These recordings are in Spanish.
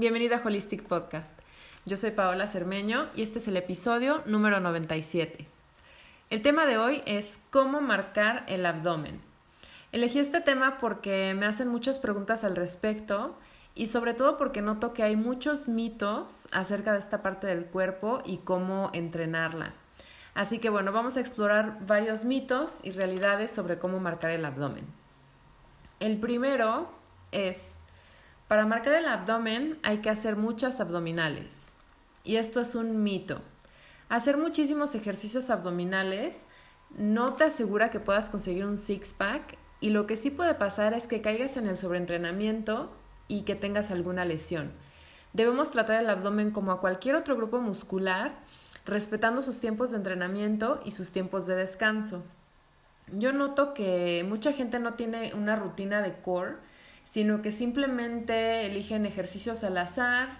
Hola, bienvenida a Holistic Podcast. Yo soy Paola Cermeño y este es el episodio número 97. El tema de hoy es cómo marcar el abdomen. Elegí este tema porque me hacen muchas preguntas al respecto y sobre todo porque noto que hay muchos mitos acerca de esta parte del cuerpo y cómo entrenarla. Así que bueno, vamos a explorar varios mitos y realidades sobre cómo marcar el abdomen. El primero es para marcar el abdomen hay que hacer muchas abdominales. Y esto es un mito. Hacer muchísimos ejercicios abdominales no te asegura que puedas conseguir un six-pack y lo que sí puede pasar es que caigas en el sobreentrenamiento y que tengas alguna lesión. Debemos tratar el abdomen como a cualquier otro grupo muscular, respetando sus tiempos de entrenamiento y sus tiempos de descanso. Yo noto que mucha gente no tiene una rutina de core sino que simplemente eligen ejercicios al azar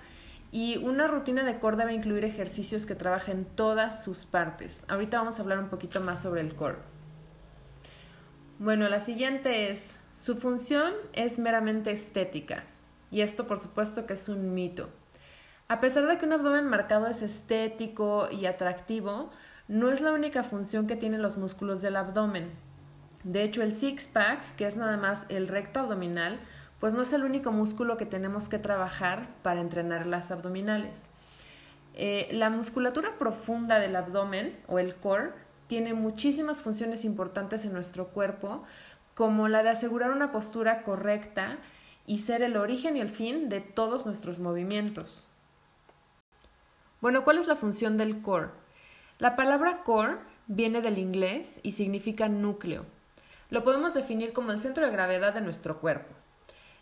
y una rutina de core debe incluir ejercicios que trabajen todas sus partes. Ahorita vamos a hablar un poquito más sobre el core. Bueno, la siguiente es, su función es meramente estética y esto por supuesto que es un mito. A pesar de que un abdomen marcado es estético y atractivo, no es la única función que tienen los músculos del abdomen. De hecho, el six-pack, que es nada más el recto abdominal, pues no es el único músculo que tenemos que trabajar para entrenar las abdominales. Eh, la musculatura profunda del abdomen o el core tiene muchísimas funciones importantes en nuestro cuerpo, como la de asegurar una postura correcta y ser el origen y el fin de todos nuestros movimientos. Bueno, ¿cuál es la función del core? La palabra core viene del inglés y significa núcleo. Lo podemos definir como el centro de gravedad de nuestro cuerpo.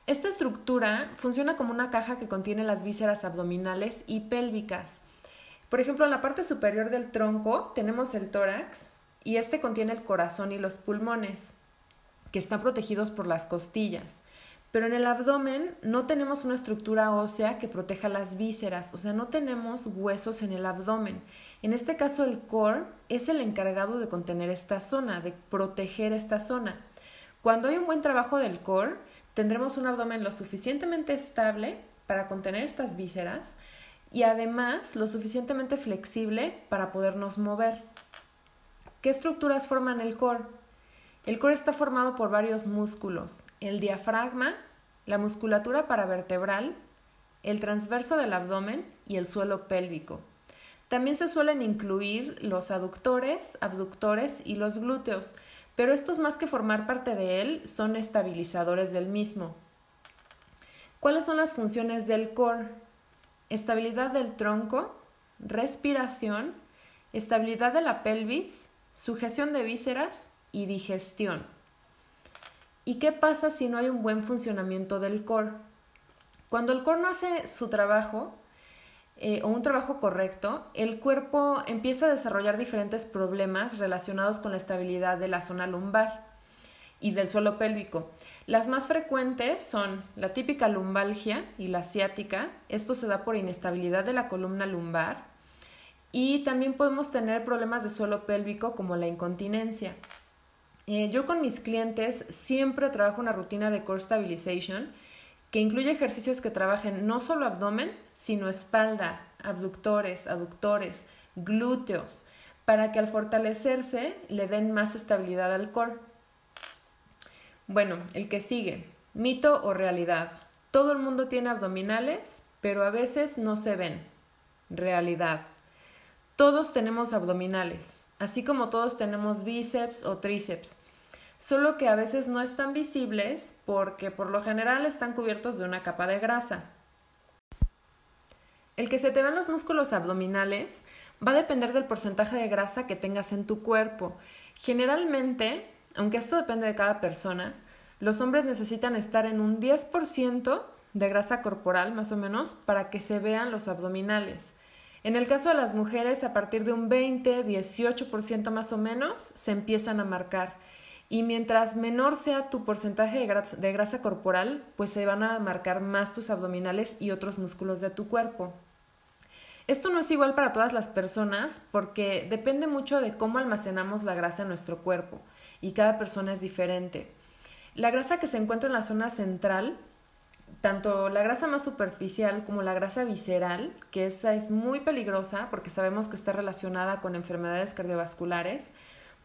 Esta estructura funciona como una caja que contiene las vísceras abdominales y pélvicas. Por ejemplo, en la parte superior del tronco tenemos el tórax y este contiene el corazón y los pulmones, que están protegidos por las costillas. Pero en el abdomen no tenemos una estructura ósea que proteja las vísceras, o sea, no tenemos huesos en el abdomen. En este caso, el core es el encargado de contener esta zona, de proteger esta zona. Cuando hay un buen trabajo del core, tendremos un abdomen lo suficientemente estable para contener estas vísceras y además lo suficientemente flexible para podernos mover. ¿Qué estructuras forman el core? El core está formado por varios músculos, el diafragma, la musculatura paravertebral, el transverso del abdomen y el suelo pélvico. También se suelen incluir los aductores, abductores y los glúteos, pero estos más que formar parte de él son estabilizadores del mismo. ¿Cuáles son las funciones del core? Estabilidad del tronco, respiración, estabilidad de la pelvis, sujeción de vísceras y digestión. ¿Y qué pasa si no hay un buen funcionamiento del core? Cuando el core no hace su trabajo eh, o un trabajo correcto, el cuerpo empieza a desarrollar diferentes problemas relacionados con la estabilidad de la zona lumbar y del suelo pélvico. Las más frecuentes son la típica lumbalgia y la ciática. Esto se da por inestabilidad de la columna lumbar. Y también podemos tener problemas de suelo pélvico como la incontinencia. Eh, yo con mis clientes siempre trabajo una rutina de core stabilization que incluye ejercicios que trabajen no solo abdomen, sino espalda, abductores, aductores, glúteos, para que al fortalecerse le den más estabilidad al core. Bueno, el que sigue, mito o realidad. Todo el mundo tiene abdominales, pero a veces no se ven. Realidad. Todos tenemos abdominales, así como todos tenemos bíceps o tríceps, solo que a veces no están visibles porque por lo general están cubiertos de una capa de grasa. El que se te vean los músculos abdominales va a depender del porcentaje de grasa que tengas en tu cuerpo. Generalmente, aunque esto depende de cada persona, los hombres necesitan estar en un 10% de grasa corporal más o menos para que se vean los abdominales. En el caso de las mujeres, a partir de un 20, 18% más o menos, se empiezan a marcar. Y mientras menor sea tu porcentaje de grasa, corporal, pues se van a marcar más tus abdominales y otros músculos de tu cuerpo. Esto no es igual para todas las personas porque depende mucho de cómo almacenamos la grasa en nuestro cuerpo y cada persona es diferente. La grasa que se encuentra en la zona central tanto la grasa más superficial como la grasa visceral, que esa es muy peligrosa porque sabemos que está relacionada con enfermedades cardiovasculares.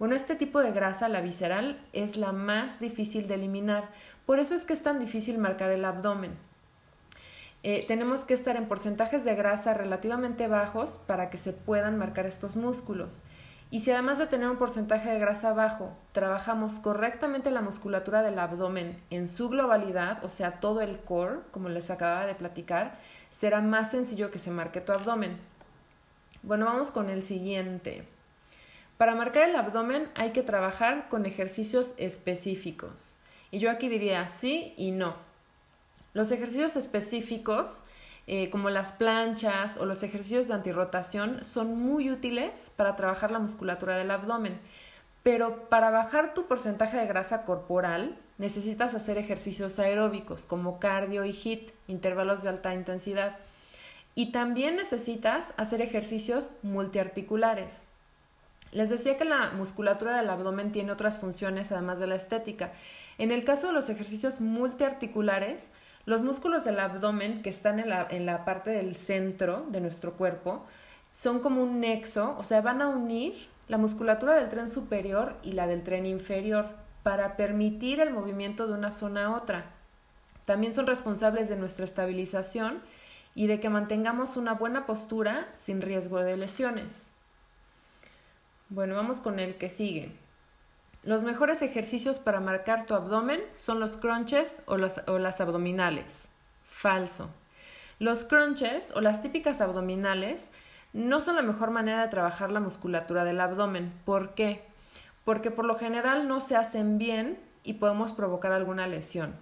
Bueno, este tipo de grasa, la visceral, es la más difícil de eliminar. Por eso es que es tan difícil marcar el abdomen. Eh, tenemos que estar en porcentajes de grasa relativamente bajos para que se puedan marcar estos músculos. Y si además de tener un porcentaje de grasa bajo, trabajamos correctamente la musculatura del abdomen en su globalidad, o sea, todo el core, como les acababa de platicar, será más sencillo que se marque tu abdomen. Bueno, vamos con el siguiente. Para marcar el abdomen hay que trabajar con ejercicios específicos. Y yo aquí diría sí y no. Los ejercicios específicos eh, como las planchas o los ejercicios de antirrotación son muy útiles para trabajar la musculatura del abdomen. Pero para bajar tu porcentaje de grasa corporal necesitas hacer ejercicios aeróbicos como cardio y HIIT, intervalos de alta intensidad. Y también necesitas hacer ejercicios multiarticulares. Les decía que la musculatura del abdomen tiene otras funciones además de la estética. En el caso de los ejercicios multiarticulares, los músculos del abdomen que están en la, parte del centro de nuestro cuerpo son como un nexo, o sea, van a unir la musculatura del tren superior y la del tren inferior para permitir el movimiento de una zona a otra. También son responsables de nuestra estabilización y de que mantengamos una buena postura sin riesgo de lesiones. Bueno, vamos con el que sigue. Los mejores ejercicios para marcar tu abdomen son los crunches o, o las abdominales. Falso. Los crunches o las típicas abdominales no son la mejor manera de trabajar la musculatura del abdomen. ¿Por qué? Porque por lo general no se hacen bien y podemos provocar alguna lesión.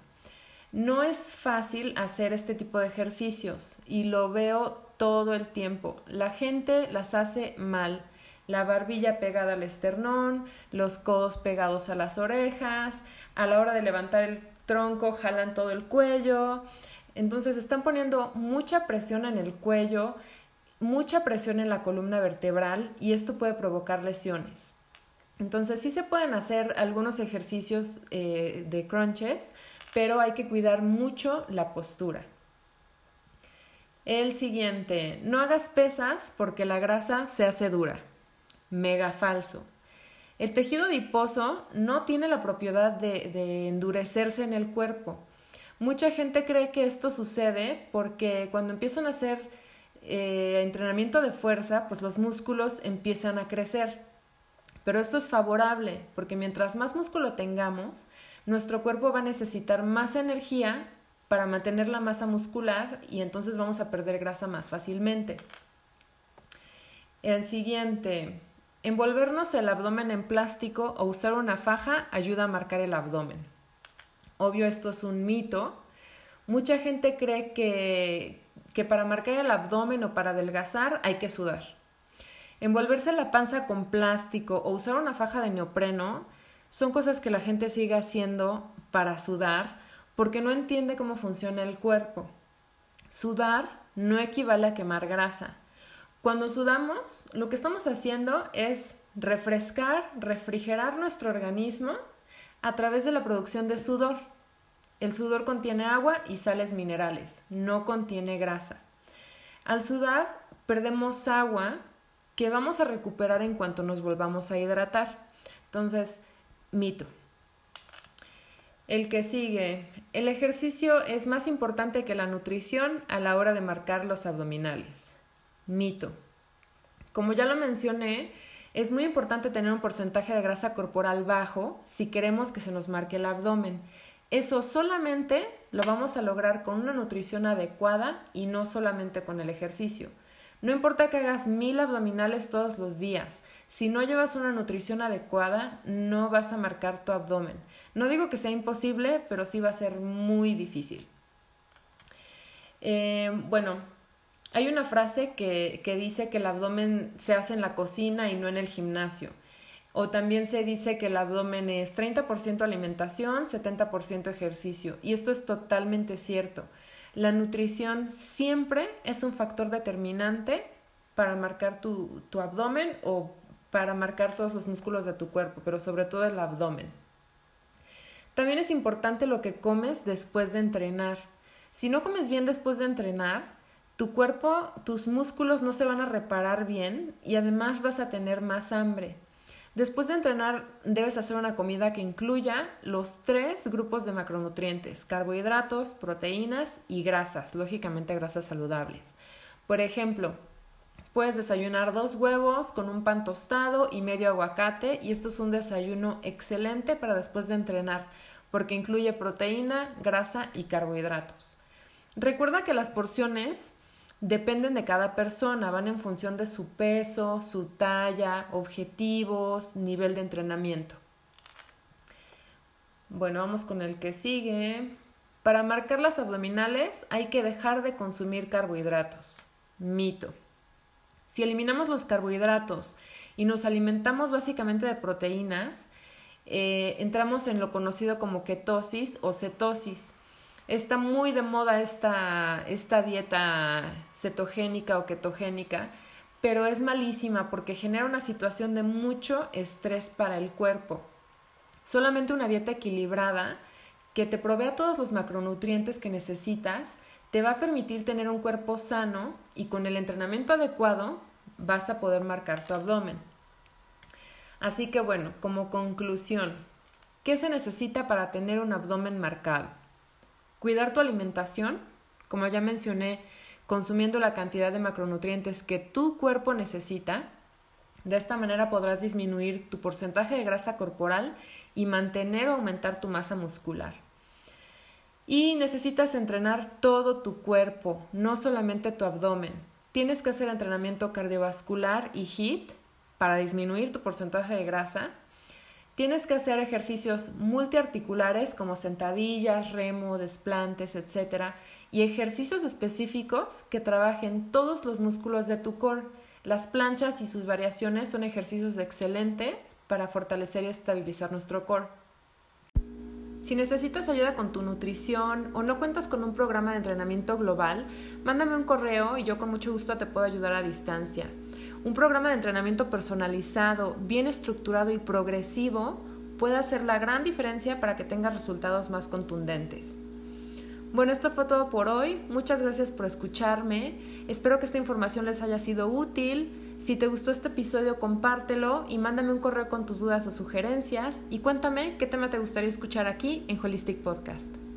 No es fácil hacer este tipo de ejercicios y lo veo todo el tiempo. La gente las hace mal la barbilla pegada al esternón, los codos pegados a las orejas, a la hora de levantar el tronco jalan todo el cuello, entonces están poniendo mucha presión en el cuello, mucha presión en la columna vertebral y esto puede provocar lesiones. Entonces sí se pueden hacer algunos ejercicios eh, de crunches, pero hay que cuidar mucho la postura. El siguiente, no hagas pesas porque la grasa se hace dura mega falso. El tejido adiposo no tiene la propiedad de, endurecerse en el cuerpo. Mucha gente cree que esto sucede porque cuando empiezan a hacer eh, entrenamiento de fuerza, pues los músculos empiezan a crecer. Pero esto es favorable porque mientras más músculo tengamos, nuestro cuerpo va a necesitar más energía para mantener la masa muscular y entonces vamos a perder grasa más fácilmente. El siguiente, Envolvernos el abdomen en plástico o usar una faja ayuda a marcar el abdomen. Obvio, esto es un mito. Mucha gente cree que, que para marcar el abdomen o para adelgazar hay que sudar. Envolverse la panza con plástico o usar una faja de neopreno son cosas que la gente sigue haciendo para sudar porque no entiende cómo funciona el cuerpo. Sudar no equivale a quemar grasa. Cuando sudamos, lo que estamos haciendo es refrescar, refrigerar nuestro organismo a través de la producción de sudor. El sudor contiene agua y sales minerales, no contiene grasa. Al sudar, perdemos agua que vamos a recuperar en cuanto nos volvamos a hidratar. Entonces, mito. El que sigue, el ejercicio es más importante que la nutrición a la hora de marcar los abdominales. Mito. Como ya lo mencioné, es muy importante tener un porcentaje de grasa corporal bajo si queremos que se nos marque el abdomen. Eso solamente lo vamos a lograr con una nutrición adecuada y no solamente con el ejercicio. No importa que hagas mil abdominales todos los días, si no llevas una nutrición adecuada, no vas a marcar tu abdomen. No digo que sea imposible, pero sí va a ser muy difícil. Eh, bueno, hay una frase que, que dice que el abdomen se hace en la cocina y no en el gimnasio. O también se dice que el abdomen es 30% alimentación, 70% ejercicio. Y esto es totalmente cierto. La nutrición siempre es un factor determinante para marcar tu, tu, abdomen o para marcar todos los músculos de tu cuerpo, pero sobre todo el abdomen. También es importante lo que comes después de entrenar. Si no comes bien después de entrenar, tu cuerpo, tus músculos no se van a reparar bien y además vas a tener más hambre. Después de entrenar debes hacer una comida que incluya los tres grupos de macronutrientes, carbohidratos, proteínas y grasas, lógicamente grasas saludables. Por ejemplo, puedes desayunar dos huevos con un pan tostado y medio aguacate y esto es un desayuno excelente para después de entrenar porque incluye proteína, grasa y carbohidratos. Recuerda que las porciones dependen de cada persona, van en función de su peso, su talla, objetivos, nivel de entrenamiento. Bueno, vamos con el que sigue. Para marcar las abdominales hay que dejar de consumir carbohidratos. Mito. Si eliminamos los carbohidratos y nos alimentamos básicamente de proteínas, eh, entramos en lo conocido como ketosis o cetosis. Está muy de moda esta, esta dieta cetogénica o ketogénica, pero es malísima porque genera una situación de mucho estrés para el cuerpo. Solamente una dieta equilibrada que te provea todos los macronutrientes que necesitas te va a permitir tener un cuerpo sano y con el entrenamiento adecuado vas a poder marcar tu abdomen. Así que bueno, como conclusión, ¿qué se necesita para tener un abdomen marcado? Cuidar tu alimentación, como ya mencioné, consumiendo la cantidad de macronutrientes que tu cuerpo necesita. De esta manera podrás disminuir tu porcentaje de grasa corporal y mantener o aumentar tu masa muscular. Y necesitas entrenar todo tu cuerpo, no solamente tu abdomen. Tienes que hacer entrenamiento cardiovascular y HIIT para disminuir tu porcentaje de grasa Tienes que hacer ejercicios multiarticulares como sentadillas, remo, desplantes, etc. Y ejercicios específicos que trabajen todos los músculos de tu core. Las planchas y sus variaciones son ejercicios excelentes para fortalecer y estabilizar nuestro core. Si necesitas ayuda con tu nutrición o no cuentas con un programa de entrenamiento global, mándame un correo y yo con mucho gusto te puedo ayudar a distancia. Un programa de entrenamiento personalizado, bien estructurado y progresivo puede hacer la gran diferencia para que tengas resultados más contundentes. Bueno, esto fue todo por hoy. Muchas gracias por escucharme. Espero que esta información les haya sido útil. Si te gustó este episodio, compártelo y mándame un correo con tus dudas o sugerencias y cuéntame qué tema te gustaría escuchar aquí en Holistic Podcast.